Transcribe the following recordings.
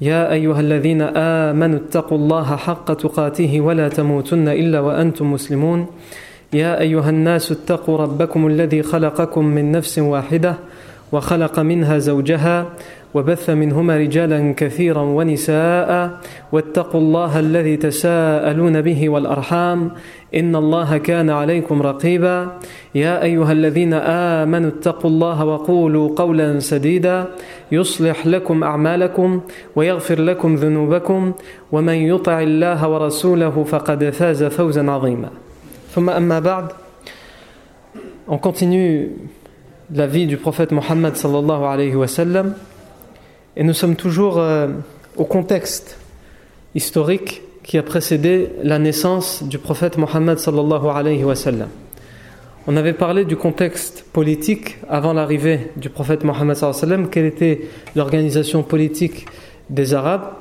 يا أيها الذين آمنوا اتقوا الله حق تقاته ولا تموتن إلا وأنتم مسلمون. يا أيها الناس اتقوا ربكم الذي خلقكم من نفس واحدة وخلق منها زوجها وبث منهما رجالا كثيرا ونساء واتقوا الله الذي تساءلون به والأرحام. إن الله كان عليكم رقيبا. يا أيها الذين آمنوا اتقوا الله وقولوا قولا سديدا. يصلح لكم أعمالكم ويغفر لكم ذنوبكم ومن يطع الله ورسوله فقد فاز فوزا عظيما ثم أما بعد On continue la vie du prophète Mohammed sallallahu alayhi wa sallam et nous sommes toujours euh, au contexte historique qui a précédé la naissance du prophète Mohammed sallallahu alayhi wa sallam. On avait parlé du contexte politique avant l'arrivée du prophète Mohammed sallam, quelle était l'organisation politique des Arabes?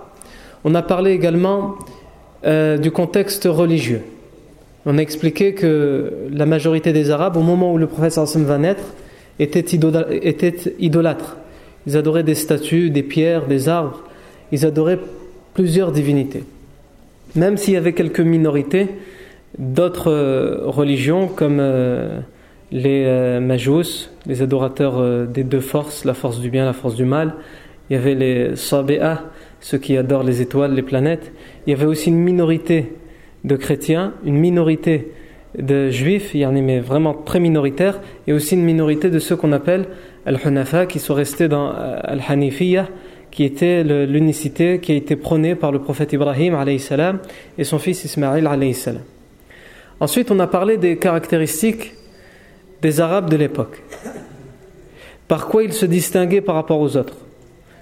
On a parlé également euh, du contexte religieux. On a expliqué que la majorité des Arabes, au moment où le prophète sallam va naître, étaient idolâtres. Ils adoraient des statues, des pierres, des arbres. Ils adoraient plusieurs divinités. Même s'il y avait quelques minorités d'autres euh, religions comme euh, les euh, majous, les adorateurs des deux forces, la force du bien, la force du mal. Il y avait les sabéa, ceux qui adorent les étoiles, les planètes. Il y avait aussi une minorité de chrétiens, une minorité de juifs, il y en a mais vraiment très minoritaire, et aussi une minorité de ceux qu'on appelle Al-Hunafa, qui sont restés dans Al-Hanifiyya, qui était l'unicité qui a été prônée par le prophète Ibrahim salam, et son fils Ismaïl. salam. Ensuite, on a parlé des caractéristiques des Arabes de l'époque. Par quoi ils se distinguaient par rapport aux autres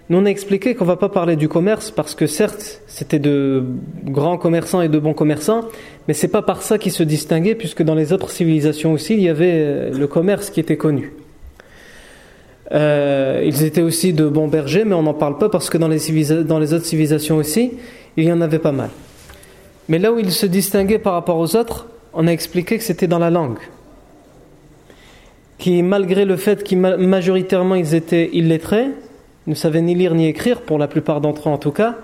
nous, on a expliqué qu'on ne va pas parler du commerce parce que certes, c'était de grands commerçants et de bons commerçants, mais c'est pas par ça qu'ils se distinguaient, puisque dans les autres civilisations aussi, il y avait euh, le commerce qui était connu. Euh, ils étaient aussi de bons bergers, mais on n'en parle pas parce que dans les, dans les autres civilisations aussi, il y en avait pas mal. Mais là où ils se distinguaient par rapport aux autres, on a expliqué que c'était dans la langue. Qui, malgré le fait qu'ils majoritairement ils étaient illettrés, ne savaient ni lire ni écrire, pour la plupart d'entre eux en tout cas,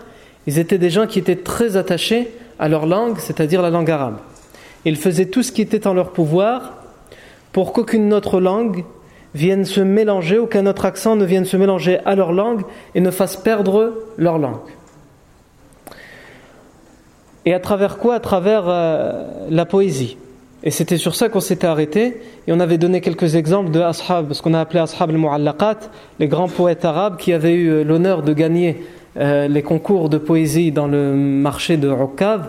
ils étaient des gens qui étaient très attachés à leur langue, c'est-à-dire la langue arabe. Ils faisaient tout ce qui était en leur pouvoir pour qu'aucune autre langue vienne se mélanger, aucun autre accent ne vienne se mélanger à leur langue et ne fasse perdre leur langue. Et à travers quoi? À travers euh, la poésie. Et c'était sur ça qu'on s'était arrêté. Et on avait donné quelques exemples de ashab, ce qu'on a appelé ashab al-mu'allaqat, les grands poètes arabes qui avaient eu euh, l'honneur de gagner euh, les concours de poésie dans le marché de Uqab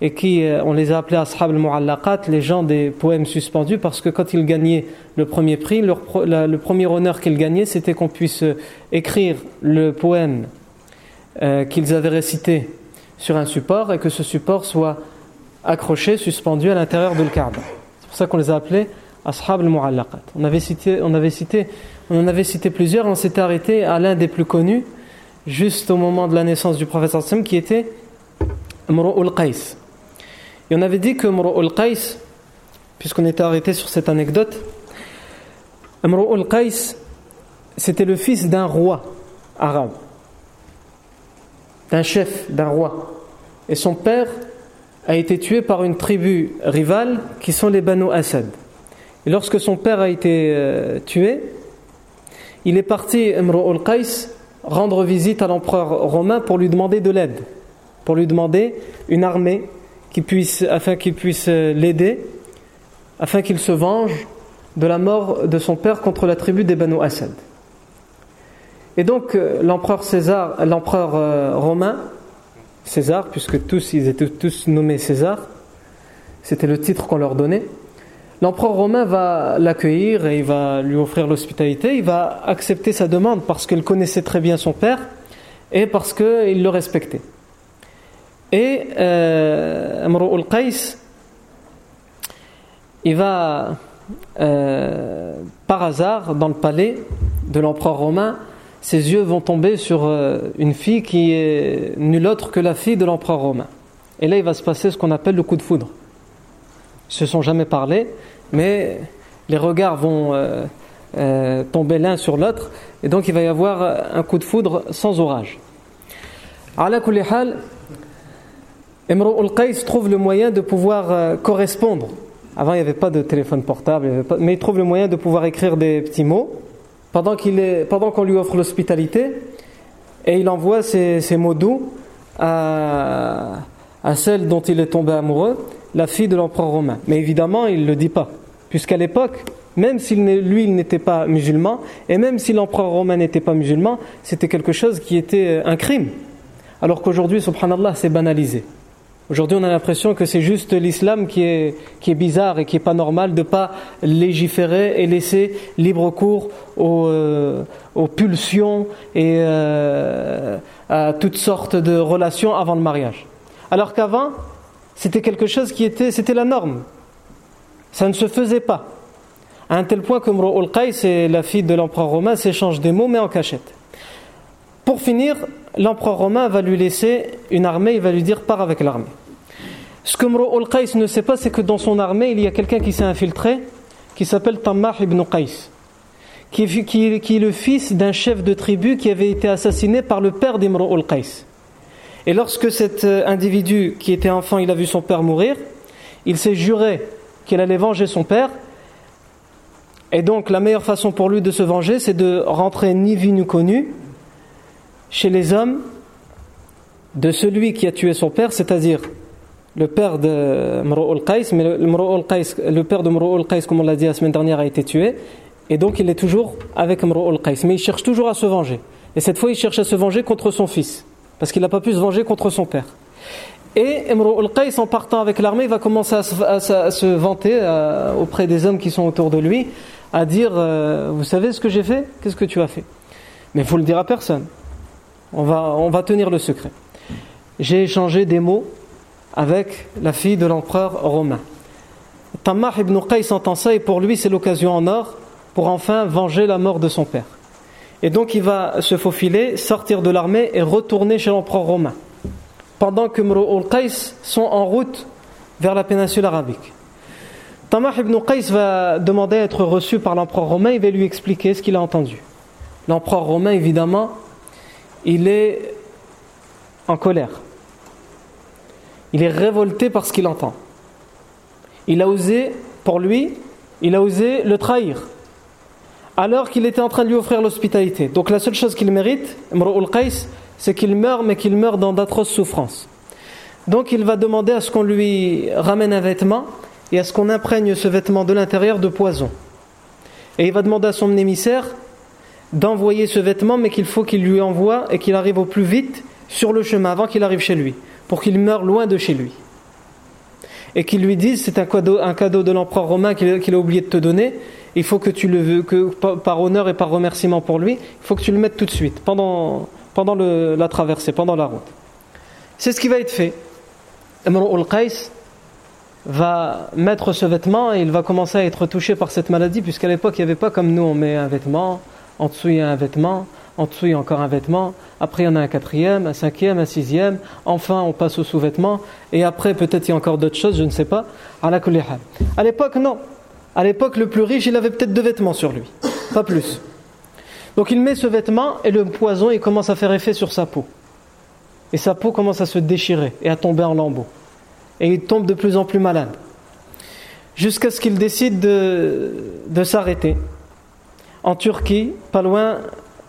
et qui, on les a appelés ashab al-mu'allaqat, les gens des poèmes suspendus, parce que quand ils gagnaient le premier prix, le premier honneur qu'ils gagnaient, c'était qu'on puisse écrire le poème qu'ils avaient récité sur un support et que ce support soit accrochés, suspendus à l'intérieur de Kaaba. C'est pour ça qu'on les a appelés Ashab al-Mu'allaqat. On on avait cité, on en avait cité plusieurs, on s'était arrêté à l'un des plus connus, juste au moment de la naissance du prophète sallam, qui était Mru'ul Qais. Et on avait dit que Mru'ul Qais, puisqu'on était arrêté sur cette anecdote, Mru'ul Qais, c'était le fils d'un roi arabe, d'un chef, d'un roi. Et son père a été tué par une tribu rivale qui sont les Banu Asad. Et lorsque son père a été euh, tué, il est parti, Imru al-Qais, rendre visite à l'empereur romain pour lui demander de l'aide, pour lui demander une armée afin qu'il puisse euh, l'aider, afin qu'il se venge de la mort de son père contre la tribu des Banu Asad. Et donc euh, l'empereur César, l'empereur romain, César, puisque tous, ils étaient tous nommés César, c'était le titre qu'on leur donnait. L'empereur romain va l'accueillir et il va lui offrir l'hospitalité, il va accepter sa demande parce qu'il connaissait très bien son père et parce qu'il le respectait. Et euh, al-Qais, il va euh, par hasard dans le palais de l'empereur romain, ses yeux vont tomber sur euh, une fille qui est nulle autre que la fille de l'empereur romain. Et là, il va se passer ce qu'on appelle le coup de foudre. Ils se sont jamais parlé, mais les regards vont euh, tomber l'un sur l'autre, et donc il va y avoir un coup de foudre sans orage. Ala kulli hal, al-Qais trouve le moyen de pouvoir correspondre avant, il n'y avait pas de téléphone portable, mais il trouve le moyen de pouvoir écrire des petits mots pendant qu'on lui offre l'hospitalité et il envoie ces, mots doux à, celle dont il est tombé amoureux, la fille de l'empereur romain. Mais évidemment, il ne le dit pas, puisqu'à l'époque, même si lui, il n'était pas musulman, et même si l'empereur romain n'était pas musulman, c'était quelque chose qui était un crime. Alors qu'aujourd'hui, subhanallah, c'est banalisé. Aujourd'hui, on a l'impression que c'est juste l'islam qui est, qui est bizarre et qui n'est pas normal de ne pas légiférer et laisser libre cours aux, euh, pulsions et euh, à toutes sortes de relations avant le mariage. Alors qu'avant, c'était quelque chose qui était, c'était la norme. Ça ne se faisait pas. À un tel point que Mro'ul Qais la fille de l'empereur romain s'échangent des mots mais en cachette. Pour finir, l'empereur romain va lui laisser une armée, il va lui dire pars avec l'armée. Ce que Mro'ul Qais ne sait pas, c'est que dans son armée, il y a quelqu'un qui s'est infiltré, qui s'appelle Tammah ibn Qais, qui est, le fils d'un chef de tribu qui avait été assassiné par le père d'Imro'ul Qais. Et lorsque cet euh, individu qui était enfant, il a vu son père mourir, il s'est juré qu'il allait venger son père. Et donc la meilleure façon pour lui de se venger, c'est de rentrer ni vu ni connu chez les hommes de celui qui a tué son père, c'est-à-dire le père de Mro'ul Qais, mais le, père de Mro'ul Qais, comme on l'a dit la semaine dernière, a été tué, et donc il est toujours avec Mro'ul Qais, mais il cherche toujours à se venger. Et cette fois, il cherche à se venger contre son fils, parce qu'il n'a pas pu se venger contre son père. Et Mro'ul Qais, en partant avec l'armée, va commencer à se, vanter euh, auprès des hommes qui sont autour de lui, à dire euh, Vous savez ce que j'ai fait? Qu'est-ce que tu as fait? Mais il faut le dire à personne. On va, on va tenir le secret. J'ai échangé des mots avec la fille de l'empereur romain. Tammah ibn Qais entend ça et pour lui c'est l'occasion en or pour enfin venger la mort de son père. Et donc il va se faufiler, sortir de l'armée et retourner chez l'empereur romain. Pendant que Mro'ul Qais sont en route vers la péninsule arabique. Tammah ibn Qais va demander à être reçu par l'empereur romain, il va lui expliquer ce qu'il a entendu. L'empereur romain, évidemment, il est en colère. Il est révolté par ce qu'il entend. Il a osé, pour lui, il a osé le trahir. Alors qu'il était en train de lui offrir l'hospitalité. Donc la seule chose qu'il mérite, c'est qu'il meurt, mais qu'il meurt dans d'atroces souffrances. Donc il va demander à ce qu'on lui ramène un vêtement et à ce qu'on imprègne ce vêtement de l'intérieur de poison. Et il va demander à son émissaire d'envoyer ce vêtement, mais qu'il faut qu'il lui envoie et qu'il arrive au plus vite sur le chemin avant qu'il arrive chez lui, pour qu'il meure loin de chez lui. Et qu'il lui dise c'est un cadeau, un cadeau de l'empereur romain qu'il a oublié de te donner, il faut que tu le veux, que par honneur et par remerciement pour lui, il faut que tu le mettes tout de suite, pendant, pendant la traversée, pendant la route. C'est ce qui va être fait. Imrul Qais va mettre ce vêtement et il va commencer à être touché par cette maladie, puisqu'à l'époque il n'y avait pas comme nous, on met un vêtement, en dessous il y a un vêtement, en dessous il y a encore un vêtement, après il y en a un quatrième, un cinquième, un sixième, enfin on passe au sous-vêtement, et après peut-être il y a encore d'autres choses, je ne sais pas. À l'époque, non. À l'époque, le plus riche, il avait peut-être deux vêtements sur lui, pas plus. Donc il met ce vêtement et le poison il commence à faire effet sur sa peau. Et sa peau commence à se déchirer et à tomber en lambeaux. Et il tombe de plus en plus malade. Jusqu'à ce qu'il décide de, de s'arrêter en Turquie, pas loin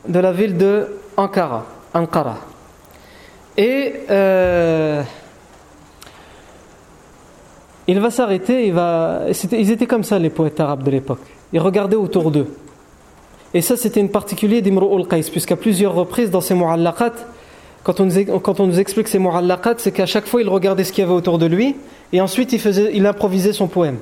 de la ville de Ankara. Ankara. Et euh, il va s'arrêter, ils étaient comme ça les poètes arabes de l'époque. Ils regardaient autour d'eux. Et ça c'était une particulier d'Imru'ul Qais, puisqu'à plusieurs reprises dans ses mu'allaqat, quand on, quand on nous explique ces mu'allaqat, c'est qu'à chaque fois il regardait ce qu'il y avait autour de lui, et ensuite il improvisait son poème.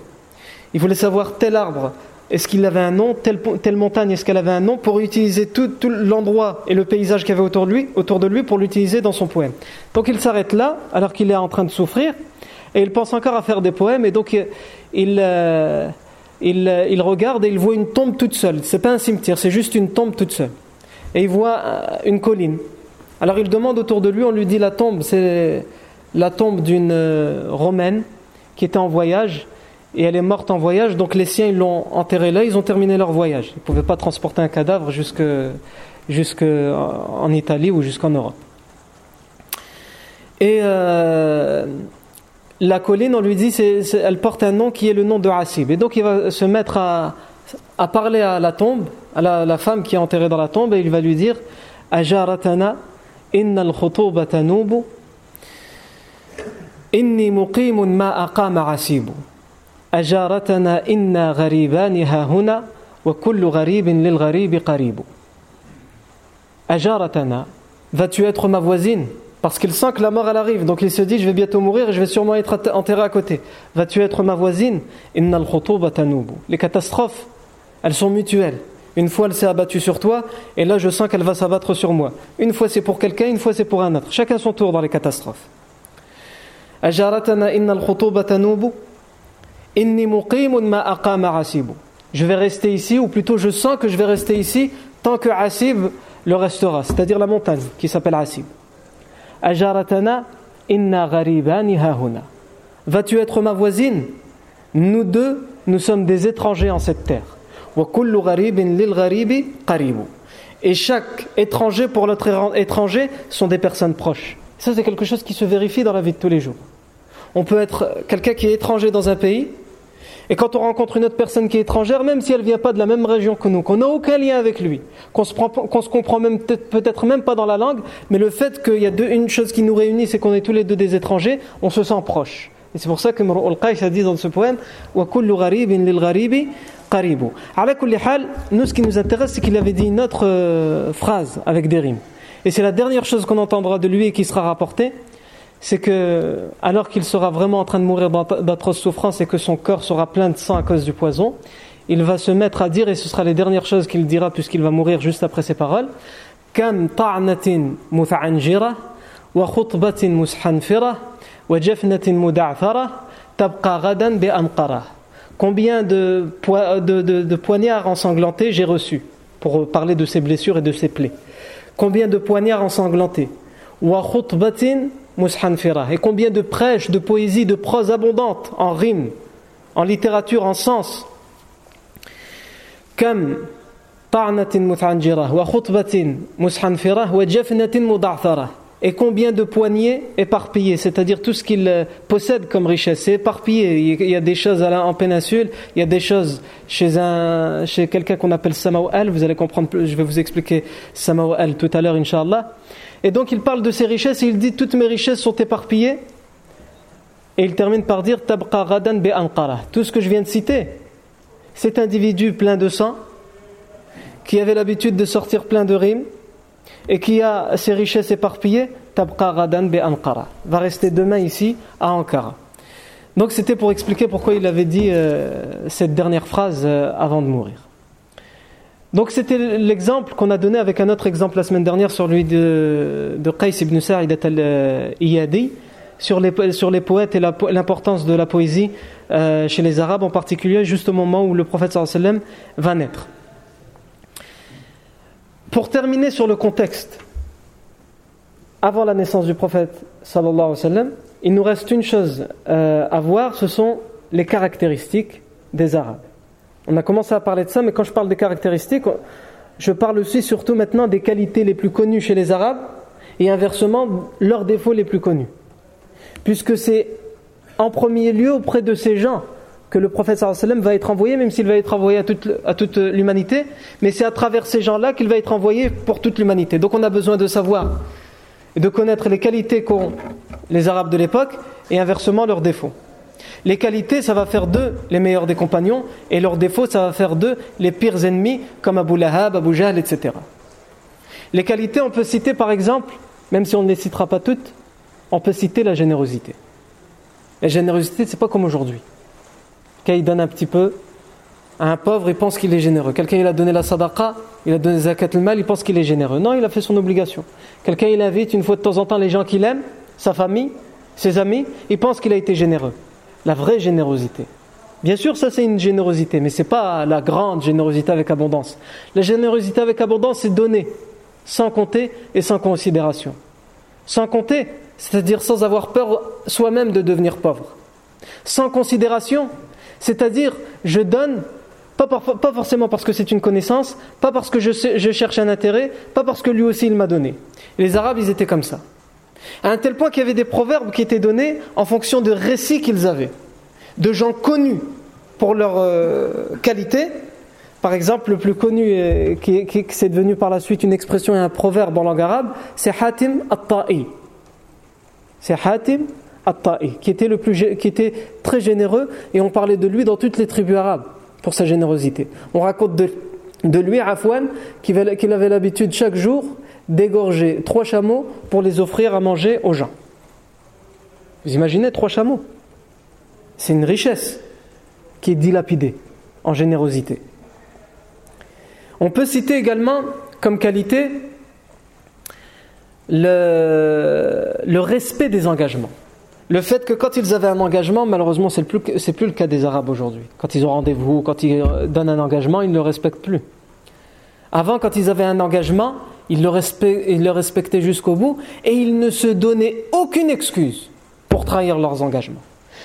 Il voulait savoir tel arbre est-ce qu'il avait un nom telle, montagne, est-ce qu'elle avait un nom Pour utiliser tout, l'endroit et le paysage qu'il avait autour de lui, autour de lui pour l'utiliser dans son poème? Donc il s'arrête là, alors qu'il est en train de souffrir, et il pense encore à faire des poèmes, et donc il, euh, il, euh, il, regarde et il voit une tombe toute seule. C'est pas un cimetière, c'est juste une tombe toute seule. Et il voit euh, une colline. Alors il demande autour de lui, on lui dit la tombe, c'est la tombe d'une romaine qui était en voyage et elle est morte en voyage, donc les siens ils l'ont enterrée là, ils ont terminé leur voyage. Ils ne pouvaient pas transporter un cadavre jusque, jusque Italie ou jusqu'en Europe. Et euh, la colline, on lui dit, elle porte un nom qui est le nom de Hasib. Et donc il va se mettre à, à parler à la tombe, à la, femme qui est enterrée dans la tombe, et il va lui dire Ajaratana, inna al nubu, inni muqimun ma aqama asibu. أجارتنا إنا غريبان ها هنا وكل غريب للغريب قريب أجارتنا vas-tu être ma voisine parce qu'il sent que la mort elle arrive donc il se dit je vais bientôt mourir et je vais sûrement être enterré à côté vas-tu être ma voisine إن الخطوبة تنوب les catastrophes elles sont mutuelles une fois elle s'est abattue sur toi et là je sens qu'elle va s'abattre sur moi une fois c'est pour quelqu'un une fois c'est pour un autre chacun son tour dans les catastrophes je vais rester ici, ou plutôt je sens que je vais rester ici tant que Asib le restera, c'est-à-dire la montagne qui s'appelle Asib. Ajaratana inna. Vas-tu être ma voisine? Nous deux, nous sommes des étrangers en cette terre. Et chaque étranger pour l'autre étranger sont des personnes proches. Ça, c'est quelque chose qui se vérifie dans la vie de tous les jours. On peut être quelqu'un qui est étranger dans un pays, et quand on rencontre une autre personne qui est étrangère, même si elle ne vient pas de la même région que nous, qu'on n'a aucun lien avec lui, qu'on se, se comprend même peut-être même pas dans la langue, mais le fait qu'il y a une chose qui nous réunit, c'est qu'on est tous les deux des étrangers, on se sent proche. Et c'est pour ça que Mur'ul Qais a dit dans ce poème. Nous, ce qui nous intéresse, c'est qu'il avait dit une autre euh, phrase avec des rimes. Et c'est la dernière chose qu'on entendra de lui et qui sera rapportée c'est que, alors qu'il sera vraiment en train de mourir d'atroces souffrances et que son corps sera plein de sang à cause du poison, il va se mettre à dire, et ce sera les dernières choses qu'il dira puisqu'il va mourir juste après ces paroles, Combien de, de, poignards ensanglantés j'ai reçus pour parler de ses blessures et de ses plaies? Combien de poignards ensanglantés? Et combien de prêches, de poésie, de prose abondante en rimes, en littérature, en sens. Comme et combien de poignées éparpillées, c'est-à-dire tout ce qu'il euh, possède comme richesse, c'est éparpillé. Il y a des choses en péninsule, il y a des choses chez, chez quelqu'un qu'on appelle Samaou al, vous allez comprendre, je vais vous expliquer Samaou al tout à l'heure, Inch'Allah. Et donc il parle de ses richesses et il dit toutes mes richesses sont éparpillées. Et il termine par dire Tabqa be Tout ce que je viens de citer, cet individu plein de sang, qui avait l'habitude de sortir plein de rimes, et qui a ses richesses éparpillées, Tabqa be va rester demain ici à Ankara. Donc c'était pour expliquer pourquoi il avait dit euh, cette dernière phrase euh, avant de mourir. Donc c'était l'exemple qu'on a donné avec un autre exemple la semaine dernière sur lui de, de Qais ibn Sa'id al-Iyadi sur les, sur les poètes et l'importance de la poésie euh, chez les Arabes en particulier juste au moment où le prophète sallam va naître. Pour terminer sur le contexte, avant la naissance du prophète sallallahu alayhi il nous reste une chose euh, à voir, ce sont les caractéristiques des Arabes. On a commencé à parler de ça, mais quand je parle des caractéristiques, je parle aussi surtout maintenant des qualités les plus connues chez les Arabes et inversement leurs défauts les plus connus. Puisque c'est en premier lieu auprès de ces gens que le prophète sallam va être envoyé, même s'il va être envoyé à toute, à toute l'humanité, mais c'est à travers ces gens-là qu'il va être envoyé pour toute l'humanité. Donc on a besoin de savoir et de connaître les qualités qu'ont les Arabes de l'époque et inversement leurs défauts. Les qualités, ça va faire d'eux les meilleurs des compagnons, et leurs défauts, ça va faire d'eux les pires ennemis, comme Abu Lahab, Abu Jahl, etc. Les qualités, on peut citer par exemple, même si on ne les citera pas toutes, on peut citer la générosité. La générosité, c'est pas comme aujourd'hui. Il donne un petit peu, à un pauvre, il pense qu'il est généreux. Quelqu'un, il a donné la sadaqa, il a donné zakat al-mal, il pense qu'il est généreux. Non, il a fait son obligation. Quelqu'un, il invite une fois de temps en temps les gens qu'il aime, sa famille, ses amis, il pense qu'il a été généreux. La vraie générosité. Bien sûr, ça c'est une générosité, mais ce n'est pas la grande générosité avec abondance. La générosité avec abondance, c'est donner, sans compter et sans considération. Sans compter, c'est-à-dire sans avoir peur soi-même de devenir pauvre. Sans considération, c'est-à-dire je donne pas, forcément parce que c'est une connaissance, pas parce que je, je, cherche un intérêt, pas parce que lui aussi il m'a donné. Les Arabes, ils étaient comme ça. À un tel point qu'il y avait des proverbes qui étaient donnés en fonction de récits qu'ils avaient, de gens connus pour leur euh, qualité. Par exemple, le plus connu, euh, qui, qui, c'est devenu par la suite une expression et un proverbe en langue arabe, c'est Hatim at-Ta'i. C'est Hatim at-Ta'i, qui était, le plus, qui était très généreux, et on parlait de lui dans toutes les tribus arabes pour sa générosité. On raconte de, de lui, Afwan, qu'il avait l'habitude chaque jour d'égorger trois chameaux pour les offrir à manger aux gens. Vous imaginez trois chameaux? C'est une richesse qui est dilapidée en générosité. On peut citer également comme qualité le, respect des engagements. Le fait que quand ils avaient un engagement, malheureusement, c'est plus, plus le cas des Arabes aujourd'hui. Quand ils ont rendez-vous, quand ils donnent un engagement, ils ne le respectent plus. Avant, quand ils avaient un engagement, ils le, ils le respectaient jusqu'au bout et ils ne se donnaient aucune excuse pour trahir leurs engagements.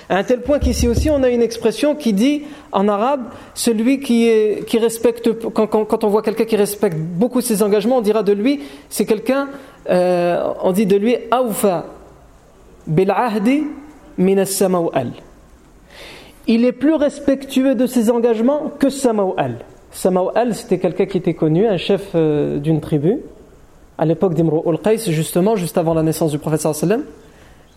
À un tel point qu'ici aussi, on a une expression qui dit en arabe, celui qui, respecte, quand, on voit quelqu'un qui respecte beaucoup ses engagements, on dira de lui, c'est quelqu'un, euh, on dit de lui, awfa il est plus respectueux de ses engagements que Samawal. Samawal, c'était quelqu'un qui était connu, un chef euh, d'une tribu, à l'époque d'Imru al-Qais, justement, juste avant la naissance du prophète sallam.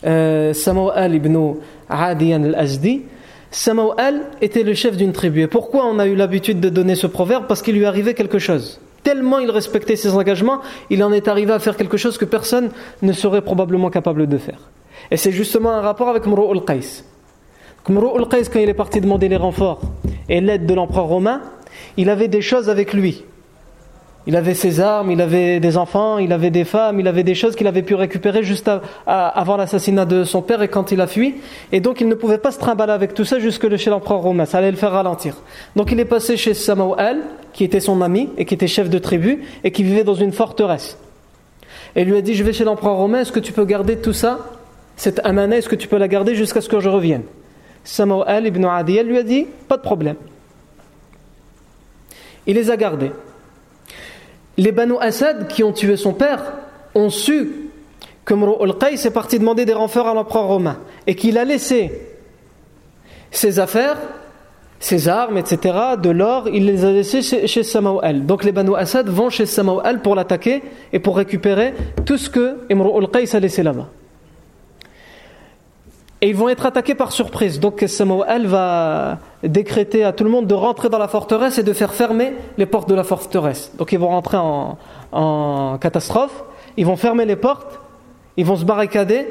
Euh, Samawal ibn Adiyan al-Azdi. Samawal était le chef d'une tribu. Et pourquoi on a eu l'habitude de donner ce proverbe? Parce qu'il lui arrivait quelque chose. Tellement il respectait ses engagements, il en est arrivé à faire quelque chose que personne ne serait probablement capable de faire. Et c'est justement un rapport avec Mrou'ul Qais. Mrou'ul Qais, quand il est parti demander les renforts et l'aide de l'empereur romain, il avait des choses avec lui. Il avait ses armes, il avait des enfants, il avait des femmes, il avait des choses qu'il avait pu récupérer juste avant l'assassinat de son père et quand il a fui. Et donc il ne pouvait pas se trimballer avec tout ça jusque chez l'empereur romain, ça allait le faire ralentir. Donc il est passé chez Samou'al, qui était son ami et qui était chef de tribu et qui vivait dans une forteresse. Et il lui a dit Je vais chez l'empereur romain, est-ce que tu peux garder tout ça cette amana, est-ce que tu peux la garder jusqu'à ce que je revienne? Samou'al ibn Adiyal lui a dit Pas de problème. Il les a gardés. Les Banu Asad qui ont tué son père ont su que al Qais est parti demander des renforts à l'empereur romain et qu'il a laissé ses affaires, ses armes, etc., de l'or, il les a laissés chez, chez Donc les Banu Asad vont chez Samou'al pour l'attaquer et pour récupérer tout ce que al Qais a laissé là-bas et ils vont être attaqués par surprise. Donc Samuel va décréter à tout le monde de rentrer dans la forteresse et de faire fermer les portes de la forteresse. Donc ils vont rentrer en, catastrophe, ils vont fermer les portes, ils vont se barricader.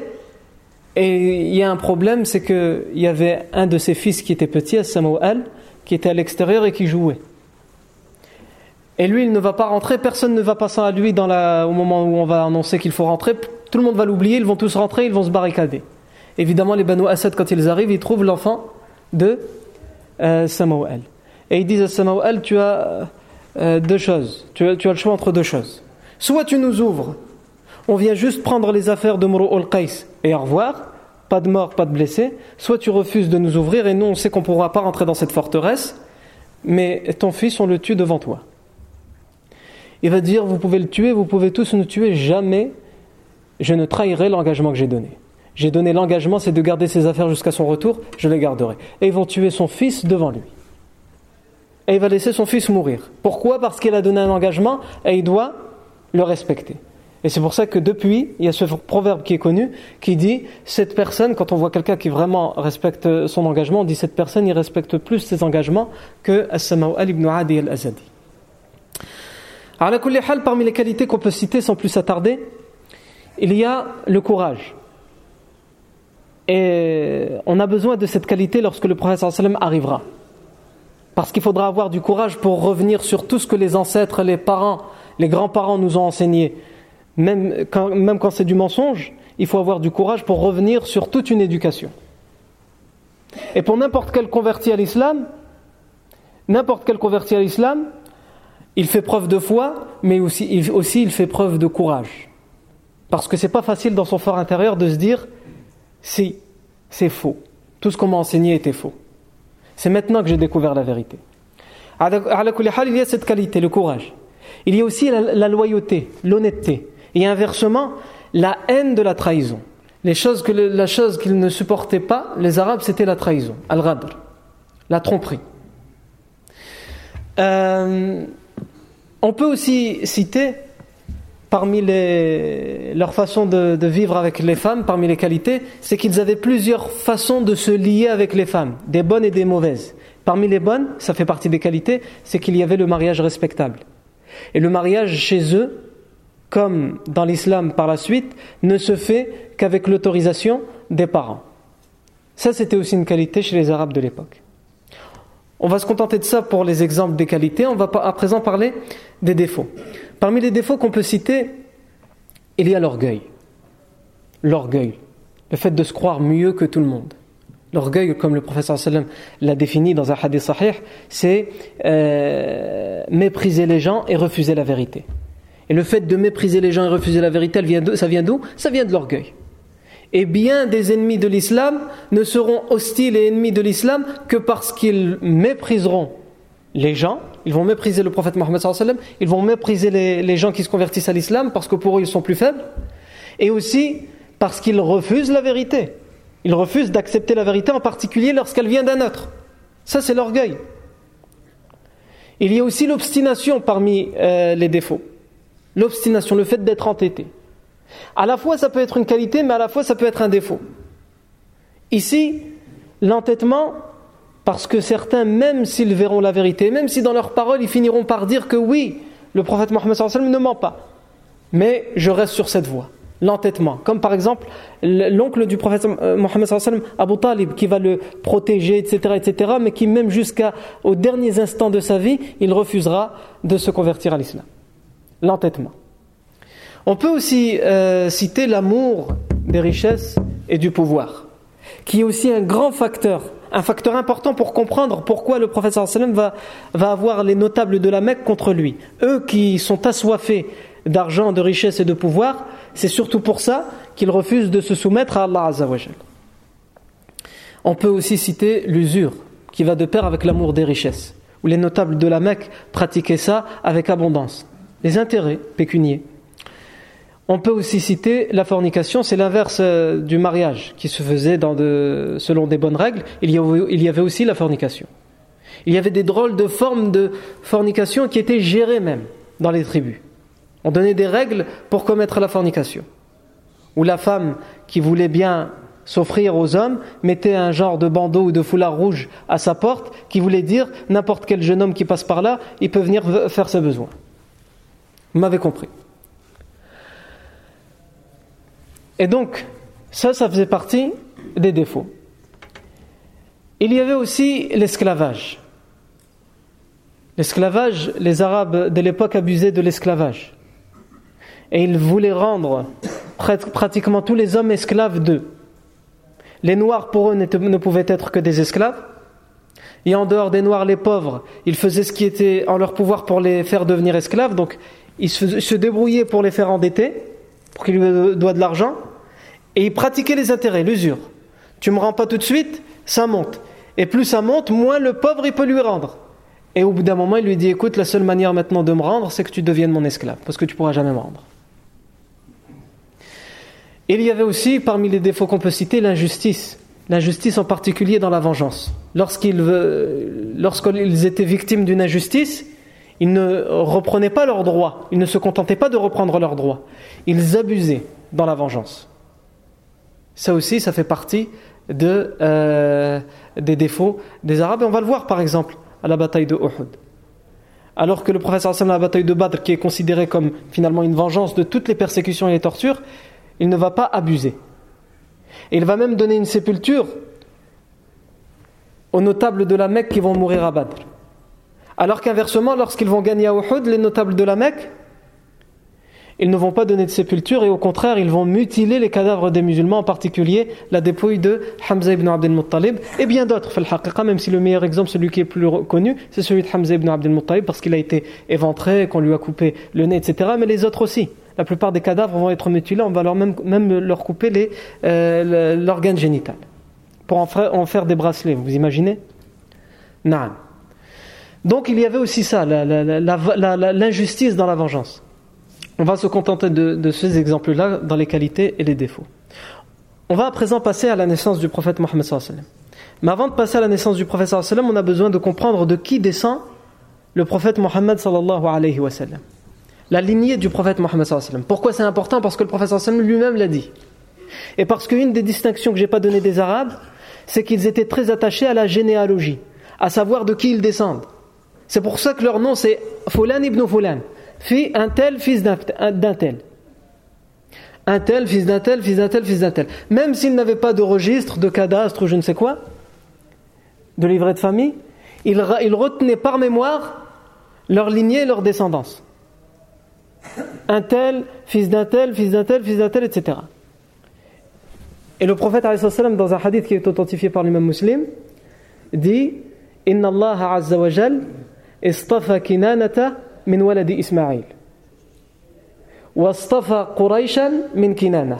Et il y a un problème, c'est qu'il y avait un de ses fils qui était petit, Samuel, qui était à l'extérieur et qui jouait. Et lui, il ne va pas rentrer, personne ne va passer à lui dans la, au moment où on va annoncer qu'il faut rentrer. Tout le monde va l'oublier, ils vont tous rentrer, ils vont se barricader. Évidemment, les Banu Asad, quand ils arrivent, ils trouvent l'enfant de euh, Et ils disent à Samouel Tu as euh, deux choses. Tu as, tu as, le choix entre deux choses. Soit tu nous ouvres, on vient juste prendre les affaires de Moro al-Qais et au revoir, pas de mort, pas de blessés. Soit tu refuses de nous ouvrir et nous, on sait qu'on ne pourra pas rentrer dans cette forteresse, mais ton fils, on le tue devant toi. Il va dire Vous pouvez le tuer, vous pouvez tous nous tuer, jamais je ne trahirai l'engagement que j'ai donné. J'ai donné l'engagement, c'est de garder ses affaires jusqu'à son retour, je les garderai. Et ils vont tuer son fils devant lui. Et il va laisser son fils mourir. Pourquoi? Parce qu'il a donné un engagement et il doit le respecter. Et c'est pour ça que depuis, il y a ce proverbe qui est connu qui dit cette personne, quand on voit quelqu'un qui vraiment respecte son engagement, on dit cette personne, il respecte plus ses engagements que As-Sama'u ibn Adi al-Azadi. Alors, parmi les qualités qu'on peut citer sans plus s'attarder, il y a le courage. Et on a besoin de cette qualité lorsque le prophète sallam arrivera. Parce qu'il faudra avoir du courage pour revenir sur tout ce que les ancêtres, les parents, les grands-parents nous ont enseigné. Même quand, c'est du mensonge, il faut avoir du courage pour revenir sur toute une éducation. Et pour n'importe quel converti à l'islam, n'importe quel converti à l'islam, il fait preuve de foi, mais aussi aussi il fait preuve de courage. Parce que c'est pas facile dans son fort intérieur de se dire si c'est faux. Tout ce qu'on m'a enseigné était faux. C'est maintenant que j'ai découvert la vérité. Il y a cette qualité, le courage. Il y a aussi la, loyauté, l'honnêteté. Et inversement, la haine de la trahison. Les choses que, la chose qu'ils ne supportaient pas, les Arabes, c'était la trahison, al-ghadr, la tromperie. Euh, on peut aussi citer parmi les, leur façon de, vivre avec les femmes, parmi les qualités, c'est qu'ils avaient plusieurs façons de se lier avec les femmes, des bonnes et des mauvaises. Parmi les bonnes, ça fait partie des qualités, c'est qu'il y avait le mariage respectable. Et le mariage chez eux, comme dans l'islam par la suite, ne se fait qu'avec l'autorisation des parents. Ça, c'était aussi une qualité chez les Arabes de l'époque. On va se contenter de ça pour les exemples des qualités. On va à présent parler des défauts. Parmi les défauts qu'on peut citer, il y a l'orgueil. L'orgueil. Le fait de se croire mieux que tout le monde. L'orgueil, comme le professeur sallam l'a défini dans un hadith sahih, c'est euh, mépriser les gens et refuser la vérité. Et le fait de mépriser les gens et refuser la vérité, ça vient d'où? Ça vient de l'orgueil. Et bien des ennemis de l'islam ne seront hostiles et ennemis de l'islam que parce qu'ils mépriseront les gens ils vont mépriser le prophète Mohammed ils vont mépriser les, gens qui se convertissent à l'islam parce que pour eux ils sont plus faibles, et aussi parce qu'ils refusent la vérité. Ils refusent d'accepter la vérité, en particulier lorsqu'elle vient d'un autre. Ça, c'est l'orgueil. Il y a aussi l'obstination parmi euh, les défauts. L'obstination, le fait d'être entêté. À la fois, ça peut être une qualité, mais à la fois, ça peut être un défaut. Ici, l'entêtement, parce que certains, même s'ils verront la vérité, même si dans leurs paroles ils finiront par dire que oui, le prophète Mohammed ne ment pas, mais je reste sur cette voie, l'entêtement. Comme par exemple l'oncle du prophète euh, Mohammed Abu Talib, qui va le protéger, etc., etc., mais qui même jusqu'aux derniers instants de sa vie, il refusera de se convertir à l'islam. L'entêtement. On peut aussi euh, citer l'amour des richesses et du pouvoir, qui est aussi un grand facteur un facteur important pour comprendre pourquoi le prophète sallam va, va avoir les notables de la Mecque contre lui. Eux qui sont assoiffés d'argent, de richesse et de pouvoir, c'est surtout pour ça qu'ils refusent de se soumettre à Allah Azzawajal. On peut aussi citer l'usure, qui va de pair avec l'amour des richesses, où les notables de la Mecque pratiquaient ça avec abondance. Les intérêts pécuniers. On peut aussi citer la fornication, c'est l'inverse euh, du mariage qui se faisait selon des bonnes règles. Il y, avait, il y avait aussi la fornication. Il y avait des drôles de formes de fornication qui étaient gérées même dans les tribus. On donnait des règles pour commettre la fornication. Où la femme qui voulait bien s'offrir aux hommes mettait un genre de bandeau ou de foulard rouge à sa porte qui voulait dire n'importe quel jeune homme qui passe par là, il peut venir faire ses besoins. Vous m'avez compris. Et donc, ça, ça faisait partie des défauts. Il y avait aussi l'esclavage. L'esclavage, les Arabes de l'époque abusaient de l'esclavage. Et ils voulaient rendre pratiquement tous les hommes esclaves d'eux. Les Noirs, pour eux, ne pouvaient être que des esclaves. Et en dehors des Noirs, les pauvres, ils faisaient ce qui était en leur pouvoir pour les faire devenir esclaves. Donc, ils se débrouillaient pour les faire endetter pour qu'il lui doit de l'argent, et il pratiquait les intérêts, l'usure. Tu me rends pas tout de suite, ça monte. Et plus ça monte, moins le pauvre il peut lui rendre. Et au bout d'un moment, il lui dit écoute, la seule manière maintenant de me rendre, c'est que tu deviennes mon esclave, parce que tu pourras jamais me rendre. Il y avait aussi, parmi les défauts qu'on peut citer, l'injustice. L'injustice en particulier dans la vengeance. Lorsqu'ils, lorsqu'ils étaient victimes d'une injustice, ils ne reprenaient pas leurs droits, ils ne se contentaient pas de reprendre leurs droits, ils abusaient dans la vengeance. Ça aussi, ça fait partie euh, des défauts des Arabes. Et on va le voir par exemple à la bataille de Uhud. Alors que le professeur Hassan à la bataille de Badr, qui est considérée comme finalement une vengeance de toutes les persécutions et les tortures, il ne va pas abuser. Et il va même donner une sépulture aux notables de la Mecque qui vont mourir à Badr. Alors qu'inversement, lorsqu'ils vont gagner à Uhud, les notables de la Mecque, ils ne vont pas donner de sépulture et au contraire, ils vont mutiler les cadavres des musulmans, en particulier la dépouille de Hamza ibn Abdel Muttalib et bien d'autres, même si le meilleur exemple, celui qui est plus connu, c'est celui de Hamza ibn Abdel Muttalib parce qu'il a été éventré, qu'on lui a coupé le nez, etc. Mais les autres aussi. La plupart des cadavres vont être mutilés, on va même, leur couper euh, l'organe génital pour en faire, en faire, des bracelets, vous imaginez? Non. Donc il y avait aussi ça, l'injustice dans la vengeance. On va se contenter de, ces exemples-là dans les qualités et les défauts. On va à présent passer à la naissance du prophète Mohammed Mais avant de passer à la naissance du prophète on a besoin de comprendre de qui descend le prophète Mohammed sallallahu alayhi wa sallam. La lignée du prophète Mohammed sallallahu Pourquoi c'est important? Parce que le prophète sallallahu lui-même l'a dit. Et parce qu'une des distinctions que j'ai pas données des Arabes, c'est qu'ils étaient très attachés à la généalogie, à savoir de qui ils descendent. C'est pour ça que leur nom c'est Fulan ibn Fulan un tel, fils d'un tel. Un tel, fils d'un tel, fils d'un tel, fils d'un tel. Même s'ils n'avaient pas de registre, de cadastre ou je ne sais quoi, de livret de famille, ils, retenaient par mémoire leur lignée et leur descendance. Un tel, fils d'un tel, fils d'un tel, fils d'un tel, etc. Et le prophète, dans un hadith qui est authentifié par l'imam muslim, dit Inna Allah azza wa jal istafa kinanata من ولد إسماعيل واصطفى قريشا من كنانة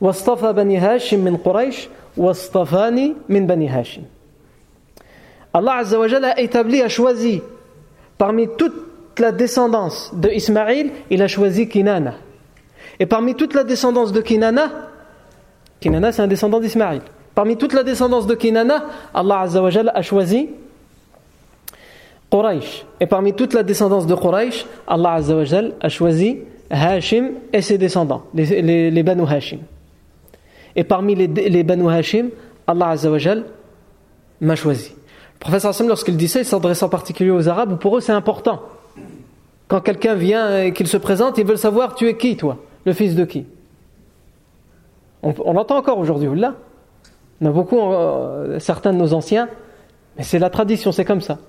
واصطفى بني هاشم من قريش واصطفاني من بني هاشم Allah Azza wa Jalla a établi, a choisi parmi toute la descendance de Ismaïl, il a choisi Kinana. Et parmi toute la descendance de Kinana, Kinana c'est un descendant d'Ismaïl. Parmi toute la descendance de Kinana, Allah Azza wa Jalla a choisi Quraysh. Et parmi toute la descendance de Quraysh, Allah Azza a choisi Hashim et ses descendants, les, les, Banu Hashim. Et parmi les, les Banu Hashim, Allah Azza m'a choisi. Le professeur Hassan, lorsqu'il dit ça, il s'adresse en particulier aux Arabes, pour eux c'est important. Quand quelqu'un vient et qu'il se présente, ils veulent savoir tu es qui toi? Le fils de qui? On, l'entend encore aujourd'hui, là. On a beaucoup, euh, certains de nos anciens, mais c'est la tradition, c'est comme ça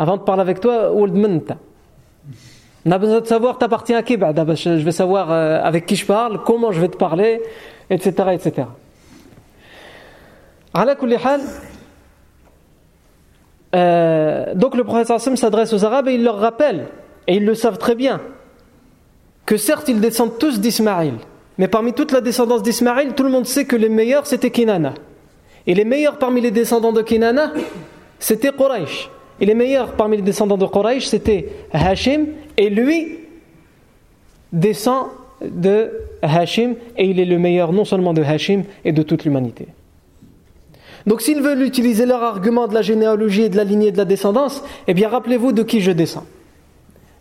avant de parler avec toi, On a besoin de savoir t'appartiens à qui bah, Je vais savoir euh, avec qui je parle, comment je vais te parler, etc. etc. Euh, donc le prophète s'adresse aux Arabes et il leur rappelle, et ils le savent très bien, que certes ils descendent tous d'Ismaïl, mais parmi toute la descendance d'Ismaïl, tout le monde sait que les meilleurs c'était Kinana. Et les meilleurs parmi les descendants de Kinana, c'était Quraysh. Et les meilleurs parmi les descendants de Quraysh, c'était Hashim, et lui descend de Hashim, et il est le meilleur non seulement de Hashim, et de toute l'humanité. Donc s'ils veulent utiliser leur argument de la généalogie et de la lignée de la descendance, eh bien rappelez-vous de qui je descends.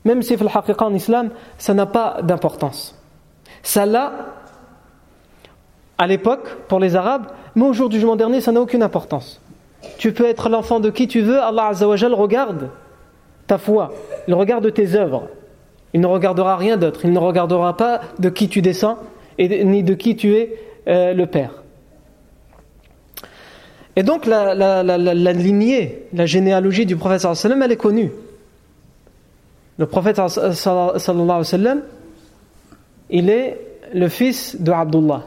Même si en islam, ça n'a pas d'importance. Ça l'a à l'époque pour les Arabes, mais au jour du jugement dernier, ça n'a aucune importance. Tu peux être l'enfant de qui tu veux, Allah Azzawajal regarde ta foi, il regarde tes œuvres. Il ne regardera rien d'autre, il ne regardera pas de qui tu descends et ni de qui tu es euh, le père. Et donc la, lignée, la généalogie du prophète sallam, elle est connue. Le prophète sallallahu sallam, il est le fils de Abdullah,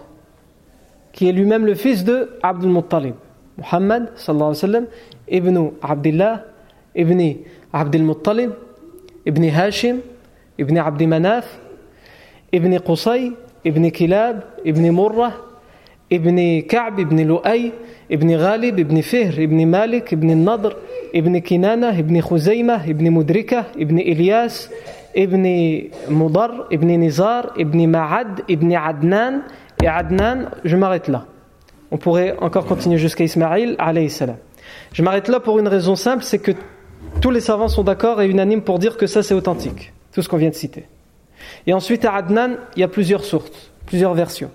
qui est lui-même le fils de Abdul Muttalib. محمد صلى الله عليه وسلم ابن عبد الله ابن عبد المطلب ابن هاشم ابن عبد مناف ابن قصي ابن كلاب ابن مرة ابن كعب ابن لؤي ابن غالب ابن فهر ابن مالك ابن النضر ابن كنانة ابن خزيمة ابن مدركة ابن إلياس ابن مضر ابن نزار ابن معد ابن عدنان je m'arrête là. On pourrait encore continuer jusqu'à Ismaïl, alayhi salam. Je m'arrête là pour une raison simple, c'est que tous les savants sont d'accord et unanimes pour dire que ça c'est authentique, tout ce qu'on vient de citer. Et ensuite à Adnan, il y a plusieurs sources, plusieurs versions,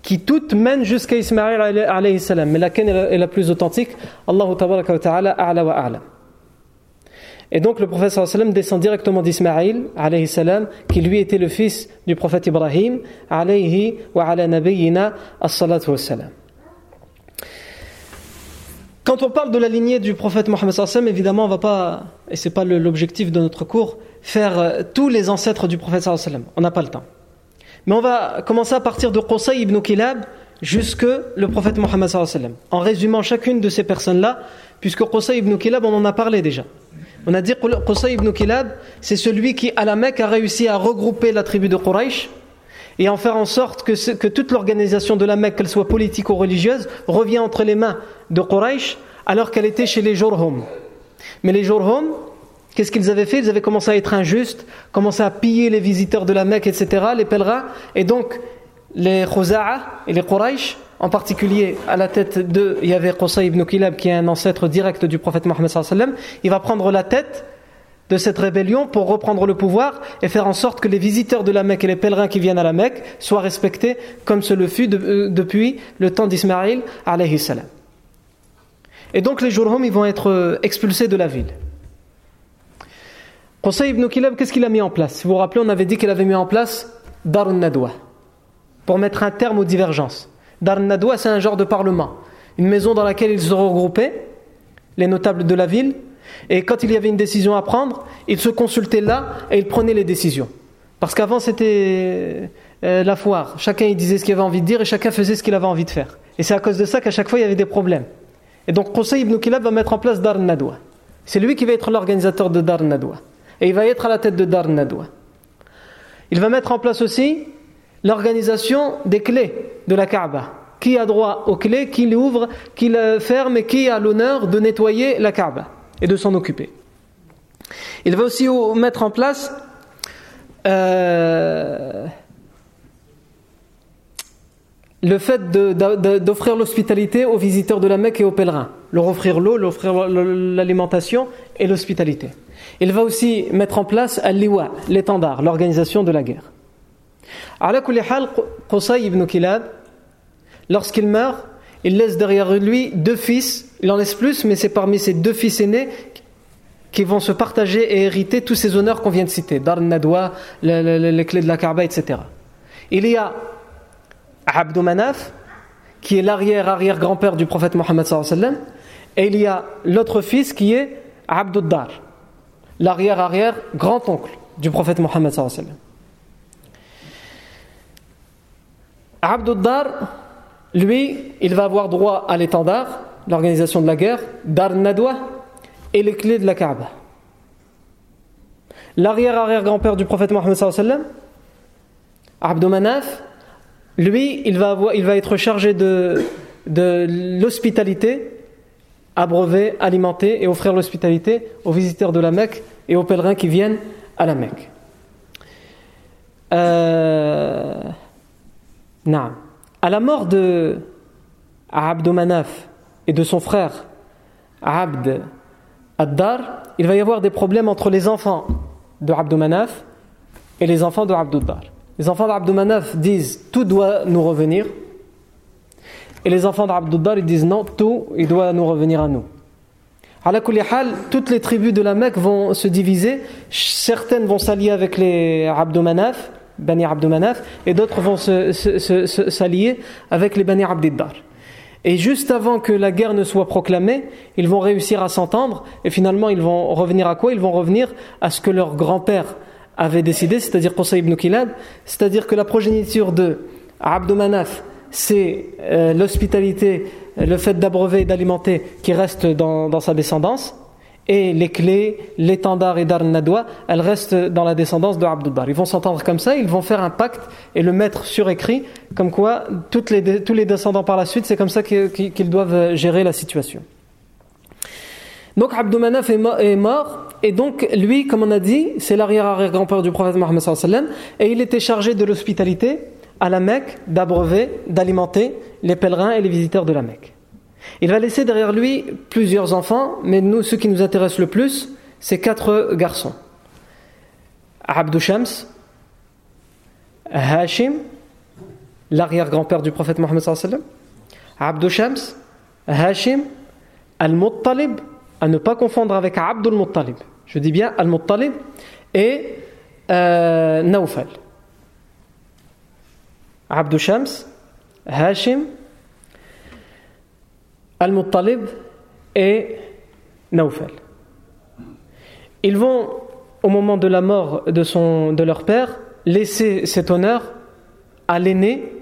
qui toutes mènent jusqu'à Ismaïl alayhi salam, mais laquelle est la plus authentique? Allahu ta'ala a'la wa. Et donc le prophète sallam descend directement d'Ismaïl alayhi qui lui était le fils du prophète Ibrahim alayhi wa ala nabiyyina as-salatu salam. quand on parle de la lignée du prophète Mohammed sallam, évidemment, on va pas, et c'est pas l'objectif de notre cours, faire euh, tous les ancêtres du prophète sallam. On n'a pas le temps. Mais on va commencer à partir de Qusay ibn Kilab jusque le prophète Mohammed sallam. En résumant chacune de ces personnes-là, puisque Qusay ibn Kilab, on en a parlé déjà. On a dit Qusay ibn Kilab, c'est celui qui, à la Mecque, a réussi à regrouper la tribu de Quraysh et en faire en sorte que, toute l'organisation de la Mecque, qu'elle soit politique ou religieuse, revient entre les mains de Quraysh alors qu'elle était chez les Jurhum. Mais les Jurhum, qu'est-ce qu'ils avaient fait? Ils avaient commencé à être injustes, commencé à piller les visiteurs de la Mecque, etc., les pèlerins. Et donc, les Khuza'a et les Quraysh, en particulier à la tête de, il y avait ibn Kilab qui est un ancêtre direct du prophète Mohammed sallallahu il va prendre la tête de cette rébellion pour reprendre le pouvoir et faire en sorte que les visiteurs de la Mecque et les pèlerins qui viennent à la Mecque soient respectés comme ce le fut euh, depuis le temps d'Ismaïl alayhi salam. Et donc les Jurhum ils vont être euh, expulsés de la ville. Qusay ibn Kilab, qu'est-ce qu'il a mis en place? Vous vous rappelez, on avait dit qu'il avait mis en place Darun Nadwa pour mettre un terme aux divergences. Darun Nadwa, c'est un genre de parlement, une maison dans laquelle ils se regroupaient, les notables de la ville, et quand il y avait une décision à prendre, ils se consultaient là et ils prenaient les décisions. Parce qu'avant c'était euh, la foire. Chacun il disait ce qu'il avait envie de dire et chacun faisait ce qu'il avait envie de faire. Et c'est à cause de ça qu'à chaque fois il y avait des problèmes. Et donc Qusay ibn Kilab va mettre en place Dar Nadwa. C'est lui qui va être l'organisateur de Dar Nadwa. Et il va être à la tête de Dar Nadwa. Il va mettre en place aussi l'organisation des clés de la Kaaba. Qui a droit aux clés, qui l'ouvre, qui le ferme et qui a l'honneur de nettoyer la Kaaba et de s'en occuper. Il va aussi mettre en place euh, le fait d'offrir l'hospitalité aux visiteurs de la Mecque et aux pèlerins. Leur offrir l'eau, leur offrir l'alimentation et l'hospitalité. Il va aussi mettre en place al-liwa, l'étendard, l'organisation de la guerre. Qusay ibn Kilab, lorsqu'il meurt, il laisse derrière lui deux fils, il en laisse plus, mais c'est parmi ses deux fils aînés qui vont se partager et hériter tous ces honneurs qu'on vient de citer, Dar Nadwa, les clés de la Kaaba, etc. Il y a Abdou Manaf, qui est l'arrière-arrière-grand-père du prophète Mohammed et il y a l'autre fils qui est Abdou Dar, l'arrière-arrière-grand-oncle du prophète Mohammed Abdou Dar, lui, il va avoir droit à l'étendard, l'organisation de la guerre, Dar Nadwa et les clés de la Kaaba. L'arrière-arrière-grand-père du prophète Mohammed sallam, Abdou Manaf, lui, il va, avoir, il va être chargé de, de l'hospitalité, abreuver, alimenter et offrir l'hospitalité aux visiteurs de la Mecque et aux pèlerins qui viennent à la Mecque. Euh, non. À la mort de Abd Manaf et de son frère Abd Ad-Dar, il va y avoir des problèmes entre les enfants de Abd Manaf et les enfants de Abd. Les enfants d'Abd Manaf disent tout doit nous revenir. Et les enfants d'Abd ils disent non, tout il doit nous revenir à nous. À la toutes les tribus de la Mecque vont se diviser. Certaines vont s'allier avec les Abd Manaf Bani Abd Manaf, et d'autres vont s'allier avec les Bani Abdiddar. Et juste avant que la guerre ne soit proclamée, ils vont réussir à s'entendre, et finalement ils vont revenir à quoi? Ils vont revenir à ce que leur grand-père avait décidé, c'est-à-dire Qusay ibn Kilab, c'est-à-dire que la progéniture de Abd Manaf, c'est euh, l'hospitalité, le fait d'abreuver et d'alimenter qui reste dans sa descendance, et les clés, l'étendard et Dar Nadwa, elles restent dans la descendance de Abdullah. Ils vont s'entendre comme ça, ils vont faire un pacte et le mettre sur écrit, comme quoi les, tous les descendants par la suite, c'est comme ça qu'ils doivent gérer la situation. Donc Abdou Manaf est mort, et donc lui, comme on a dit, c'est l'arrière-arrière-grand-père du prophète Mohammed et il était chargé de l'hospitalité à la Mecque, d'abreuver, d'alimenter les pèlerins et les visiteurs de la Mecque. Il va laisser derrière lui plusieurs enfants, mais nous, ce qui nous intéresse le plus, c'est quatre garçons. Abdou Shams, Hashim, l'arrière-grand-père du prophète Mohammed sallam, Abdou Shams, Hashim, Al-Muttalib, à ne pas confondre avec Abdul Muttalib. Je dis bien Al-Muttalib et euh, Naufal. Abdou Shams, Hashim, Al-Muttalib et Naufel. Ils vont, au moment de la mort de, leur père, laisser cet honneur à l'aîné.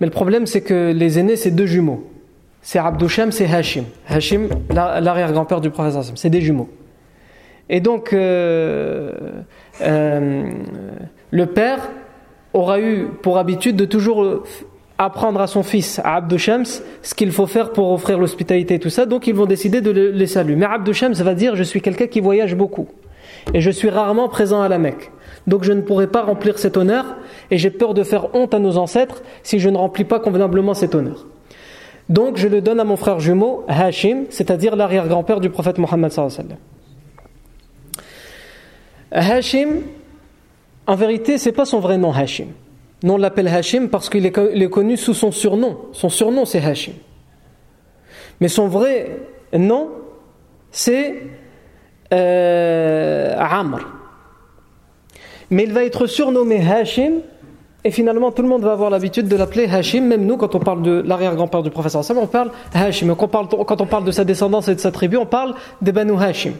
Mais le problème, c'est que les aînés, c'est deux jumeaux. C'est Abdouchem, c'est Hashim. Hashim, l'arrière-grand-père du prophète, c'est des jumeaux. Et donc, euh, euh, le père aura eu pour habitude de toujours apprendre à son fils, à Abdou Shams, ce qu'il faut faire pour offrir l'hospitalité et tout ça. Donc ils vont décider de le lui. Mais Abdou Shams va dire Je suis quelqu'un qui voyage beaucoup. Et je suis rarement présent à la Mecque. Donc je ne pourrai pas remplir cet honneur. Et j'ai peur de faire honte à nos ancêtres si je ne remplis pas convenablement cet honneur. Donc je le donne à mon frère jumeau, Hashim, c'est-à-dire l'arrière-grand-père du prophète Mohammed. Hashim, en vérité, c'est pas son vrai nom, Hashim. Nous, on l'appelle Hashim parce qu'il est connu sous son surnom. Son surnom, c'est Hashim. Mais son vrai nom, c'est euh, Amr. Mais il va être surnommé Hashim, et finalement tout le monde va avoir l'habitude de l'appeler Hashim. Même nous, quand on parle de l'arrière-grand-père du professeur Sam, on parle Hashim. Quand on parle, quand on parle de sa descendance et de sa tribu, on parle des Banu Hashim.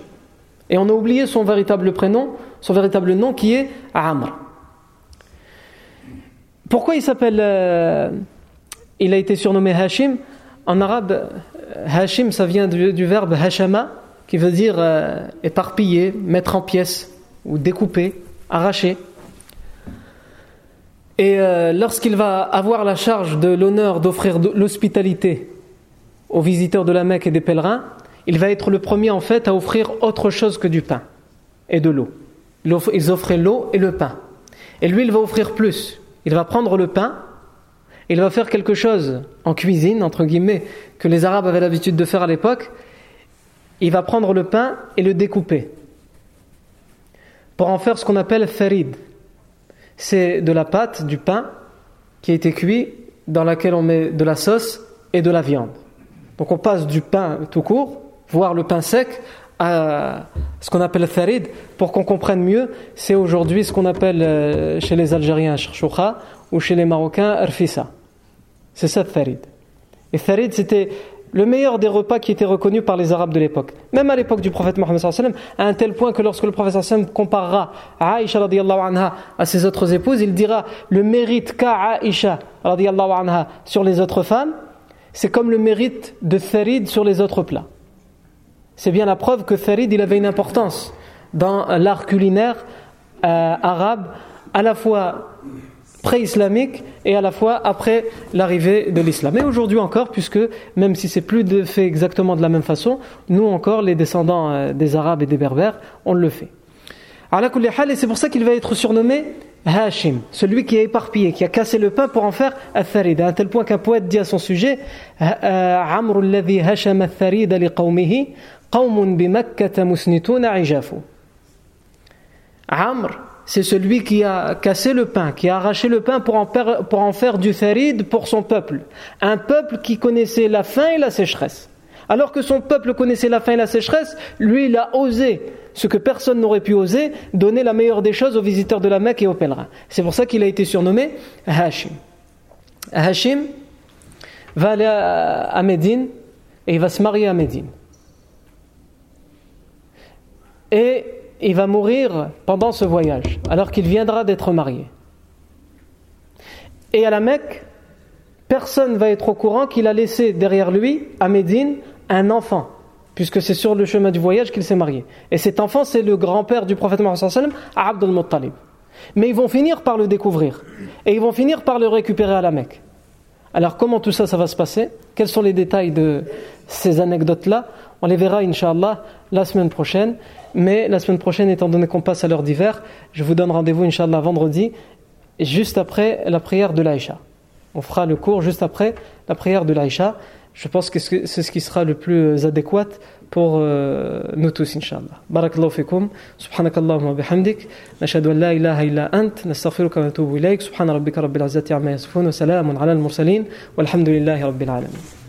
Et on a oublié son véritable prénom, son véritable nom qui est Amr. Pourquoi il s'appelle. Euh, il a été surnommé Hashim? En arabe, Hashim, ça vient du, verbe Hashama, qui veut dire euh, éparpiller, mettre en pièces, ou découper, arracher. Et euh, lorsqu'il va avoir la charge de l'honneur d'offrir l'hospitalité aux visiteurs de la Mecque et des pèlerins, il va être le premier en fait à offrir autre chose que du pain et de l'eau. Ils offraient l'eau et le pain. Et lui, il va offrir plus il va prendre le pain, il va faire quelque chose en cuisine, entre guillemets, que les Arabes avaient l'habitude de faire à l'époque. Il va prendre le pain et le découper pour en faire ce qu'on appelle farid. C'est de la pâte, du pain qui a été cuit, dans laquelle on met de la sauce et de la viande. Donc on passe du pain tout court, voire le pain sec, à ce qu'on appelle farid, pour qu'on comprenne mieux, c'est aujourd'hui ce qu'on appelle euh, chez les Algériens shoucha ou chez les Marocains arfissa. C'est ça farid. Et farid, c'était le meilleur des repas qui était reconnu par les Arabes de l'époque. Même à l'époque du prophète Mohammed à un tel point que lorsque le prophète sallam comparera Aïcha anha à ses autres épouses, il dira le mérite qu'a Aïcha anha sur les autres femmes, c'est comme le mérite de farid sur les autres plats c'est bien la preuve que Farid il avait une importance dans l'art culinaire euh, arabe, à la fois pré-islamique et à la fois après l'arrivée de l'islam. Et aujourd'hui encore, puisque même si c'est plus fait exactement de la même façon, nous encore, les descendants euh, des Arabes et des Berbères, on le fait. Et c'est pour ça qu'il va être surnommé Hashim, celui qui a éparpillé, qui a cassé le pain pour en faire al-Tharid, à tel point qu'un poète dit à son sujet euh, Amr alladhi hasham al-Tharid li Amr, c'est celui qui a cassé le pain, qui a arraché le pain pour en, pour en faire du farid pour son peuple. Un peuple qui connaissait la faim et la sécheresse. Alors que son peuple connaissait la faim et la sécheresse, lui, il a osé, ce que personne n'aurait pu oser, donner la meilleure des choses aux visiteurs de la Mecque et aux pèlerins. C'est pour ça qu'il a été surnommé Hashim. Hashim va aller à Médine et il va se marier à Médine et il va mourir pendant ce voyage, alors qu'il viendra d'être marié. Et à la Mecque, personne ne va être au courant qu'il a laissé derrière lui, à Médine, un enfant, puisque c'est sur le chemin du voyage qu'il s'est marié. Et cet enfant, c'est le grand-père du prophète Mohammed, Abdul Muttalib. Mais ils vont finir par le découvrir, et ils vont finir par le récupérer à la Mecque. Alors comment tout ça, ça va se passer? Quels sont les détails de ces anecdotes-là? On les verra, Inch'Allah, la semaine prochaine. Mais la semaine prochaine, étant donné qu'on passe à l'heure d'hiver, je vous donne rendez-vous, Inch'Allah, vendredi, juste après la prière de l'Aïcha. On fera le cours juste après la prière de l'Aïcha. Je pense que c'est ce qui sera le plus adéquat pour euh, nous tous, Inch'Allah. Barakallahu fikum. Subhanakallahumma bihamdik. Nashadu an la ilaha illa ant. Nastaghfiruka wa natubu ilayk. Subhana rabbika rabbil izzati amma yasifun. Wa salamun ala al-mursalin. Walhamdulillahi rabbil alamin.